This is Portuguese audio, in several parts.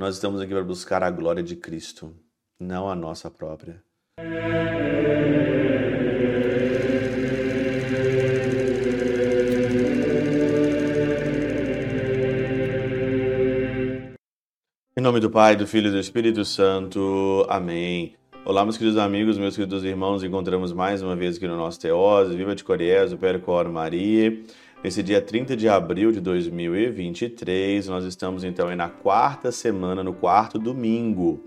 Nós estamos aqui para buscar a glória de Cristo, não a nossa própria. Em nome do Pai, do Filho e do Espírito Santo. Amém. Olá, meus queridos amigos, meus queridos irmãos, encontramos mais uma vez aqui no nosso Teose, Viva de Coriés, o Percor Maria. Nesse dia 30 de abril de 2023, nós estamos então aí na quarta semana, no quarto domingo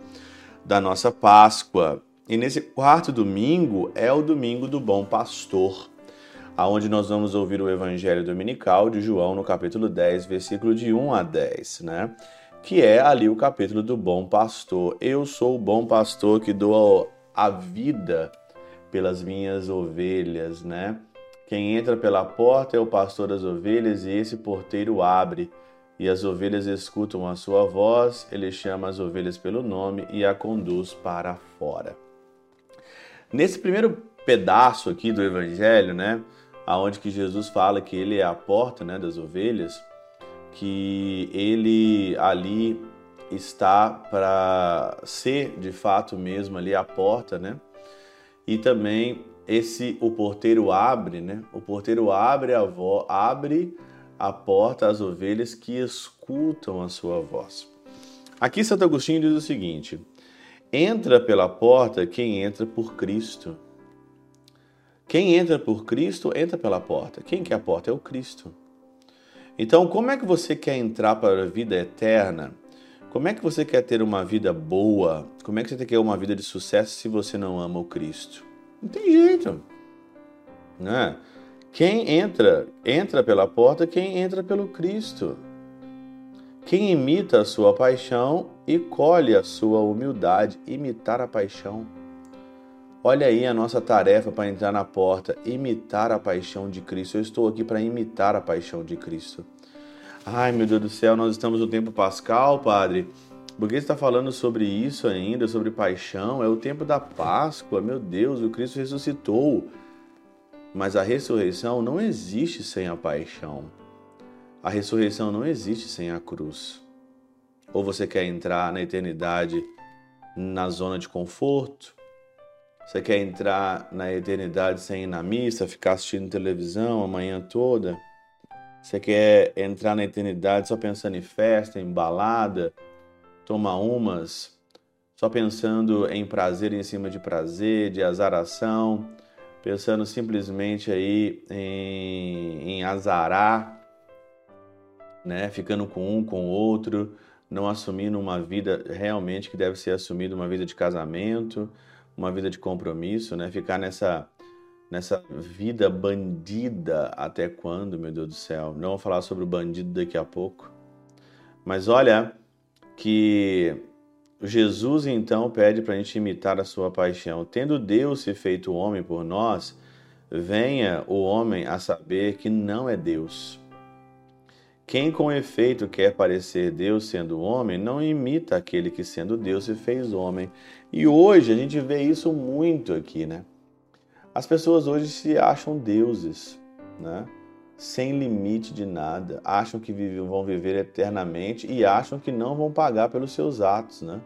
da nossa Páscoa. E nesse quarto domingo é o domingo do Bom Pastor, aonde nós vamos ouvir o Evangelho Dominical de João no capítulo 10, versículo de 1 a 10, né? que é ali o capítulo do bom pastor. Eu sou o bom pastor que dou a vida pelas minhas ovelhas, né? Quem entra pela porta é o pastor das ovelhas e esse porteiro abre. E as ovelhas escutam a sua voz, ele chama as ovelhas pelo nome e a conduz para fora. Nesse primeiro pedaço aqui do evangelho, né, aonde que Jesus fala que ele é a porta, né, das ovelhas, que ele ali está para ser de fato mesmo ali a porta, né? E também esse o porteiro abre, né? O porteiro abre a voz, abre a porta às ovelhas que escutam a sua voz. Aqui Santo Agostinho diz o seguinte: entra pela porta quem entra por Cristo. Quem entra por Cristo entra pela porta. Quem que é a porta? É o Cristo. Então, como é que você quer entrar para a vida eterna? Como é que você quer ter uma vida boa? Como é que você quer uma vida de sucesso se você não ama o Cristo? Não tem jeito. Né? Quem entra, entra pela porta, quem entra pelo Cristo. Quem imita a sua paixão e colhe a sua humildade, imitar a paixão. Olha aí a nossa tarefa para entrar na porta, imitar a paixão de Cristo. Eu estou aqui para imitar a paixão de Cristo. Ai, meu Deus do céu, nós estamos no tempo pascal, Padre. Por que você está falando sobre isso ainda, sobre paixão? É o tempo da Páscoa, meu Deus, o Cristo ressuscitou. Mas a ressurreição não existe sem a paixão. A ressurreição não existe sem a cruz. Ou você quer entrar na eternidade na zona de conforto, você quer entrar na eternidade sem ir na missa, ficar assistindo televisão a manhã toda? Você quer entrar na eternidade só pensando em festa, em balada, tomar umas, só pensando em prazer em cima de prazer, de azaração, pensando simplesmente aí em, em azarar, né? ficando com um, com outro, não assumindo uma vida realmente que deve ser assumida, uma vida de casamento, uma vida de compromisso, né? Ficar nessa nessa vida bandida até quando, meu Deus do céu? Não vou falar sobre o bandido daqui a pouco. Mas olha que Jesus então pede para a gente imitar a sua paixão. Tendo Deus se feito homem por nós, venha o homem a saber que não é Deus. Quem com efeito quer parecer Deus sendo homem, não imita aquele que sendo Deus se fez homem. E hoje a gente vê isso muito aqui, né? As pessoas hoje se acham deuses, né? Sem limite de nada, acham que vão viver eternamente e acham que não vão pagar pelos seus atos, né?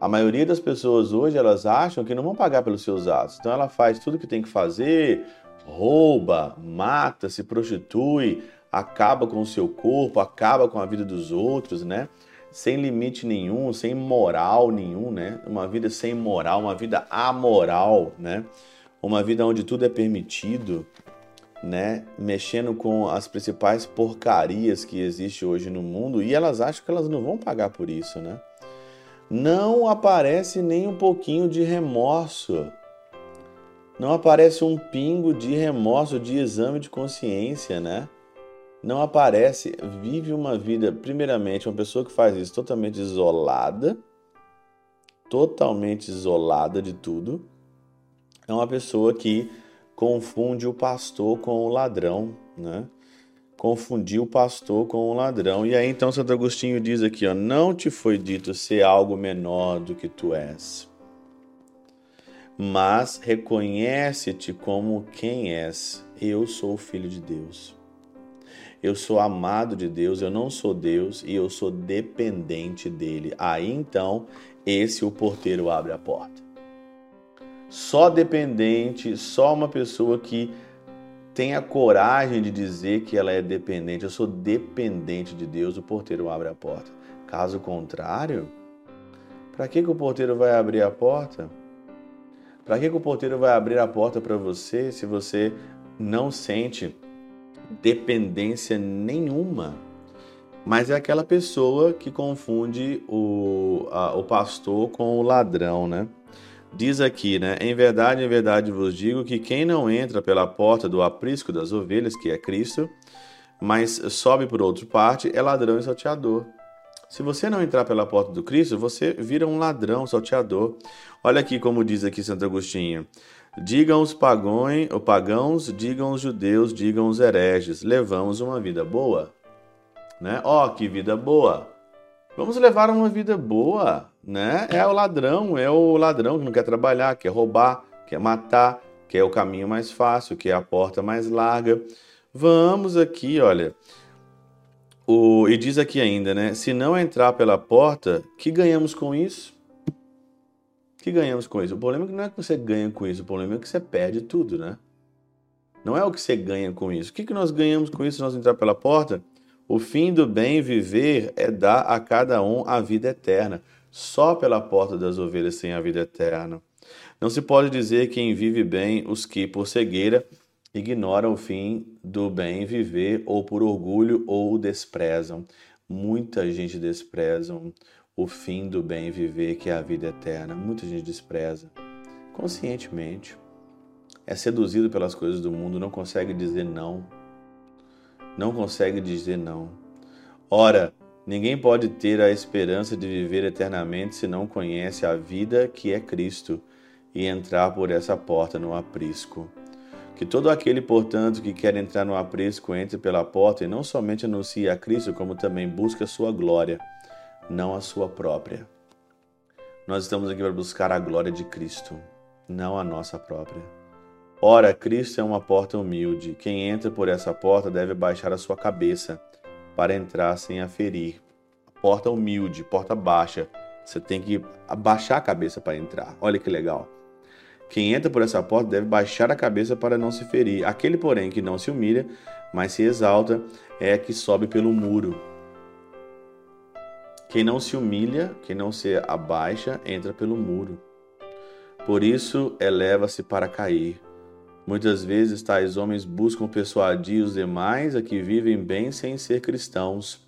A maioria das pessoas hoje elas acham que não vão pagar pelos seus atos. Então ela faz tudo que tem que fazer, rouba, mata, se prostitui, acaba com o seu corpo, acaba com a vida dos outros, né? sem limite nenhum, sem moral nenhum, né? Uma vida sem moral, uma vida amoral, né? Uma vida onde tudo é permitido, né? Mexendo com as principais porcarias que existe hoje no mundo e elas acham que elas não vão pagar por isso, né? Não aparece nem um pouquinho de remorso. Não aparece um pingo de remorso, de exame de consciência, né? não aparece, vive uma vida, primeiramente, uma pessoa que faz isso totalmente isolada, totalmente isolada de tudo, é uma pessoa que confunde o pastor com o ladrão, né? Confundiu o pastor com o ladrão. E aí então Santo Agostinho diz aqui, ó, não te foi dito ser algo menor do que tu és, mas reconhece-te como quem és. Eu sou o filho de Deus. eu sou amado de Deus, eu não sou Deus e eu sou dependente dele. Aí então, esse o porteiro abre a porta. Só dependente, só uma pessoa que tem a coragem de dizer que ela é dependente, eu sou dependente de Deus, o porteiro abre a porta. Caso contrário, para que, que o porteiro vai abrir a porta? Para que, que o porteiro vai abrir a porta para você se você não sente dependência nenhuma? Mas é aquela pessoa que confunde o, a, o pastor com o ladrão, né? Diz aqui, né? Em verdade, em verdade vos digo que quem não entra pela porta do aprisco das ovelhas, que é Cristo, mas sobe por outra parte, é ladrão e salteador. Se você não entrar pela porta do Cristo, você vira um ladrão, salteador. Olha aqui como diz aqui Santo Agostinho. Digam os pagões, os pagãos, digam os judeus, digam os hereges, levamos uma vida boa. Né? Ó, oh, que vida boa! Vamos levar uma vida boa, né? É o ladrão, é o ladrão que não quer trabalhar, quer roubar, quer matar, quer o caminho mais fácil, quer a porta mais larga. Vamos aqui, olha, o, e diz aqui ainda, né? Se não entrar pela porta, que ganhamos com isso? Que ganhamos com isso? O problema é não é que você ganha com isso, o problema é que você perde tudo, né? Não é o que você ganha com isso. O que, que nós ganhamos com isso se nós entrar pela porta? O fim do bem viver é dar a cada um a vida eterna. Só pela porta das ovelhas tem a vida eterna. Não se pode dizer quem vive bem os que, por cegueira, ignoram o fim do bem viver ou por orgulho ou o desprezam. Muita gente despreza o fim do bem viver, que é a vida eterna. Muita gente despreza conscientemente. É seduzido pelas coisas do mundo, não consegue dizer não. Não consegue dizer não. Ora, ninguém pode ter a esperança de viver eternamente se não conhece a vida que é Cristo e entrar por essa porta no aprisco. Que todo aquele, portanto, que quer entrar no aprisco entre pela porta e não somente anuncie a Cristo, como também busca a sua glória, não a sua própria. Nós estamos aqui para buscar a glória de Cristo, não a nossa própria. Ora, Cristo é uma porta humilde. Quem entra por essa porta deve baixar a sua cabeça para entrar sem a ferir. Porta humilde, porta baixa. Você tem que abaixar a cabeça para entrar. Olha que legal. Quem entra por essa porta deve baixar a cabeça para não se ferir. Aquele, porém, que não se humilha, mas se exalta, é que sobe pelo muro. Quem não se humilha, quem não se abaixa, entra pelo muro. Por isso, eleva-se para cair. Muitas vezes tais homens buscam persuadir os demais a que vivem bem sem ser cristãos.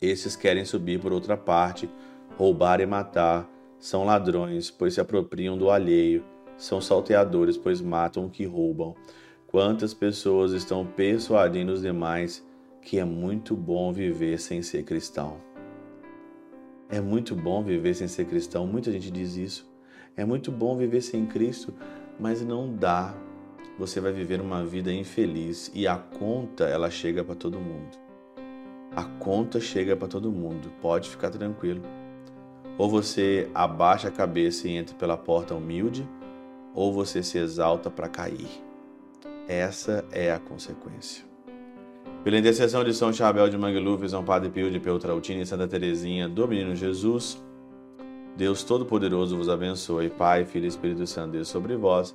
Esses querem subir por outra parte, roubar e matar, são ladrões, pois se apropriam do alheio são salteadores, pois matam o que roubam. Quantas pessoas estão persuadindo os demais que é muito bom viver sem ser cristão? É muito bom viver sem ser cristão, muita gente diz isso. É muito bom viver sem Cristo, mas não dá. Você vai viver uma vida infeliz e a conta ela chega para todo mundo. A conta chega para todo mundo, pode ficar tranquilo. Ou você abaixa a cabeça e entra pela porta humilde, ou você se exalta para cair. Essa é a consequência. Pela intercessão de São Chabel de Mangluf, São Padre Pio de Peltrautina e Santa Teresinha do Menino Jesus, Deus Todo-Poderoso vos abençoe, Pai, Filho e Espírito Santo, Deus sobre vós